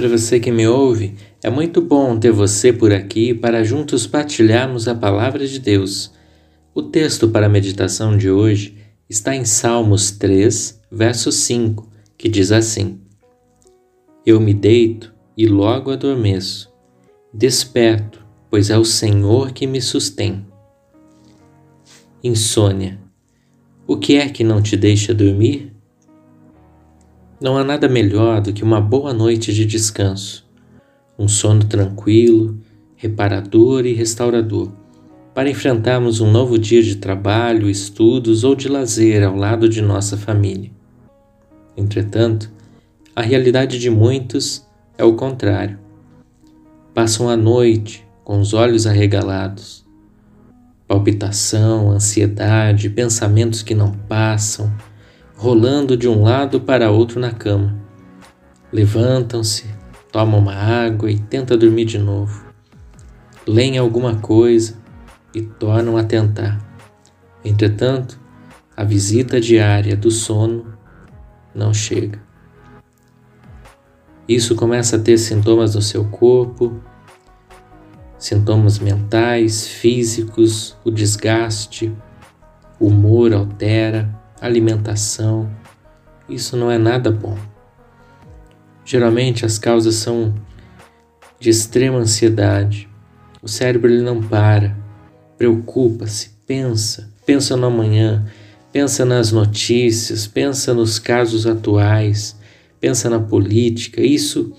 para você que me ouve. É muito bom ter você por aqui para juntos partilharmos a palavra de Deus. O texto para a meditação de hoje está em Salmos 3, verso 5, que diz assim: Eu me deito e logo adormeço. Desperto, pois é o Senhor que me sustém. Insônia. O que é que não te deixa dormir? Não há nada melhor do que uma boa noite de descanso, um sono tranquilo, reparador e restaurador, para enfrentarmos um novo dia de trabalho, estudos ou de lazer ao lado de nossa família. Entretanto, a realidade de muitos é o contrário. Passam a noite com os olhos arregalados, palpitação, ansiedade, pensamentos que não passam rolando de um lado para outro na cama. Levantam-se, tomam uma água e tentam dormir de novo. Leem alguma coisa e tornam a tentar. Entretanto, a visita diária do sono não chega. Isso começa a ter sintomas no seu corpo, sintomas mentais, físicos, o desgaste, o humor altera, alimentação. Isso não é nada bom. Geralmente as causas são de extrema ansiedade. O cérebro ele não para, preocupa-se, pensa, pensa no amanhã, pensa nas notícias, pensa nos casos atuais, pensa na política. Isso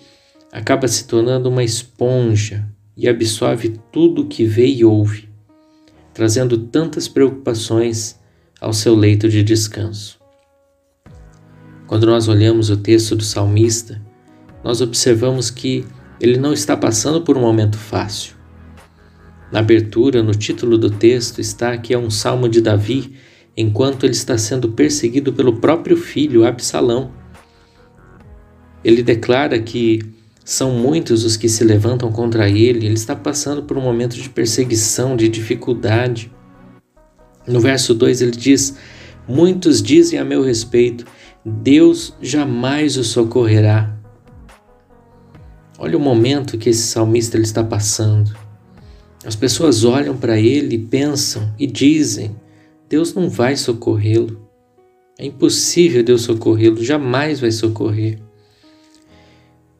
acaba se tornando uma esponja e absorve tudo o que vê e ouve, trazendo tantas preocupações ao seu leito de descanso. Quando nós olhamos o texto do salmista, nós observamos que ele não está passando por um momento fácil. Na abertura, no título do texto, está que é um salmo de Davi enquanto ele está sendo perseguido pelo próprio filho Absalão. Ele declara que são muitos os que se levantam contra ele, ele está passando por um momento de perseguição, de dificuldade. No verso 2 ele diz: Muitos dizem a meu respeito, Deus jamais o socorrerá. Olha o momento que esse salmista ele está passando. As pessoas olham para ele, pensam e dizem: Deus não vai socorrê-lo. É impossível Deus socorrê-lo, jamais vai socorrer.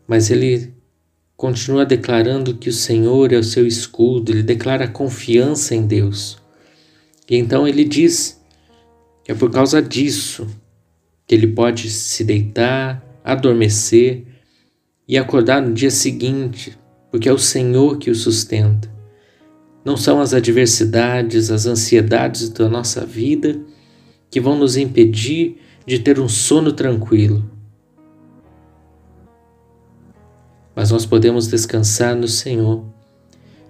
Mas ele continua declarando que o Senhor é o seu escudo, ele declara confiança em Deus. E então ele diz que é por causa disso que ele pode se deitar, adormecer e acordar no dia seguinte, porque é o Senhor que o sustenta. Não são as adversidades, as ansiedades da nossa vida que vão nos impedir de ter um sono tranquilo. Mas nós podemos descansar no Senhor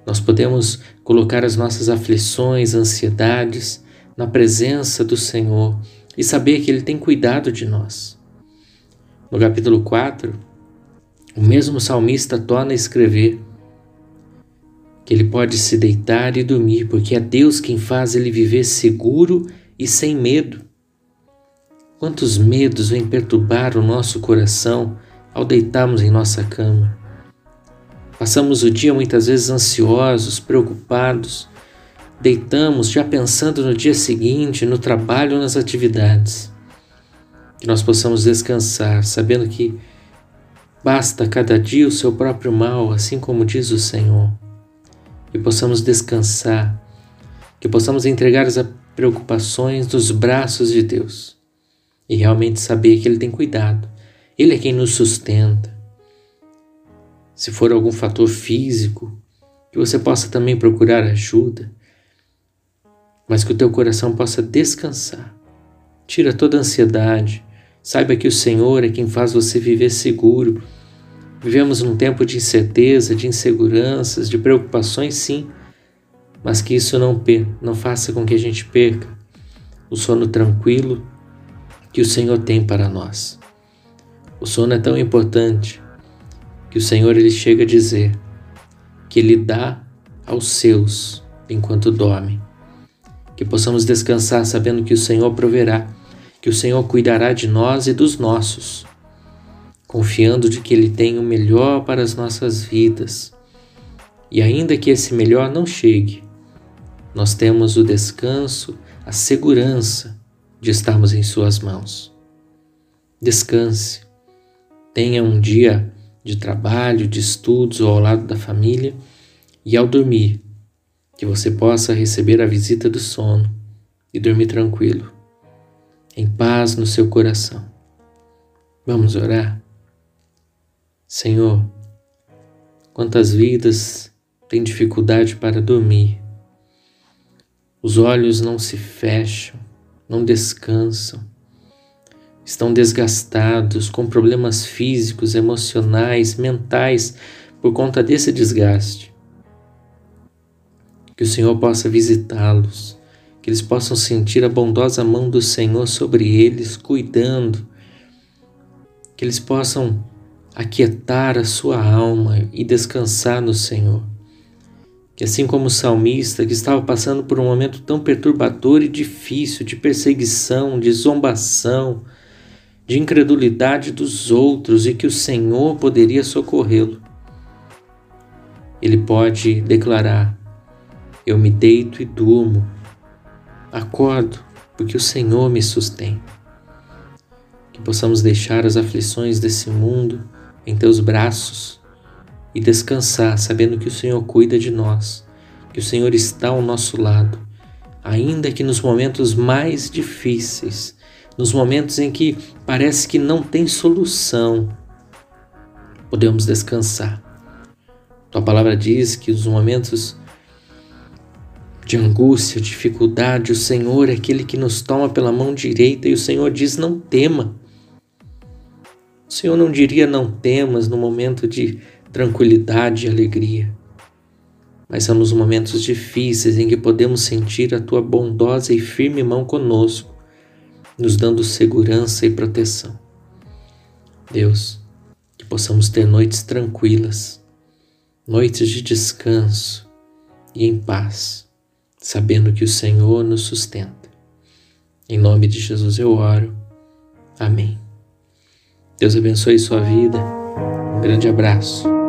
nós podemos colocar as nossas aflições, ansiedades na presença do Senhor e saber que Ele tem cuidado de nós. No capítulo 4, o mesmo salmista torna a escrever que ele pode se deitar e dormir, porque é Deus quem faz ele viver seguro e sem medo. Quantos medos vêm perturbar o nosso coração ao deitarmos em nossa cama? Passamos o dia muitas vezes ansiosos, preocupados, deitamos já pensando no dia seguinte, no trabalho, nas atividades. Que nós possamos descansar, sabendo que basta cada dia o seu próprio mal, assim como diz o Senhor. Que possamos descansar, que possamos entregar as preocupações nos braços de Deus e realmente saber que Ele tem cuidado. Ele é quem nos sustenta se for algum fator físico, que você possa também procurar ajuda, mas que o teu coração possa descansar. Tira toda a ansiedade. Saiba que o Senhor é quem faz você viver seguro. Vivemos num tempo de incerteza, de inseguranças, de preocupações, sim, mas que isso não, não faça com que a gente perca o sono tranquilo que o Senhor tem para nós. O sono é tão importante que o Senhor ele chega a dizer que ele dá aos seus enquanto dorme. Que possamos descansar sabendo que o Senhor proverá, que o Senhor cuidará de nós e dos nossos. confiando de que Ele tem o melhor para as nossas vidas. E ainda que esse melhor não chegue, nós temos o descanso, a segurança de estarmos em Suas mãos. Descanse, tenha um dia de trabalho, de estudos ou ao lado da família, e ao dormir, que você possa receber a visita do sono e dormir tranquilo, em paz no seu coração. Vamos orar? Senhor, quantas vidas têm dificuldade para dormir, os olhos não se fecham, não descansam, estão desgastados com problemas físicos, emocionais, mentais por conta desse desgaste. Que o Senhor possa visitá-los, que eles possam sentir a bondosa mão do Senhor sobre eles, cuidando, que eles possam aquietar a sua alma e descansar no Senhor. Que assim como o salmista, que estava passando por um momento tão perturbador e difícil de perseguição, de zombação, de incredulidade dos outros e que o Senhor poderia socorrê-lo, ele pode declarar: Eu me deito e durmo, acordo, porque o Senhor me sustém. Que possamos deixar as aflições desse mundo em teus braços e descansar, sabendo que o Senhor cuida de nós, que o Senhor está ao nosso lado, ainda que nos momentos mais difíceis, nos momentos em que parece que não tem solução, podemos descansar. Tua palavra diz que os momentos de angústia, dificuldade, o Senhor é aquele que nos toma pela mão direita e o Senhor diz: não tema. O Senhor não diria não temas no momento de tranquilidade e alegria, mas são nos momentos difíceis em que podemos sentir a tua bondosa e firme mão conosco, nos dando segurança e proteção. Deus, que possamos ter noites tranquilas, noites de descanso e em paz, sabendo que o Senhor nos sustenta. Em nome de Jesus eu oro. Amém. Deus abençoe sua vida. Um grande abraço.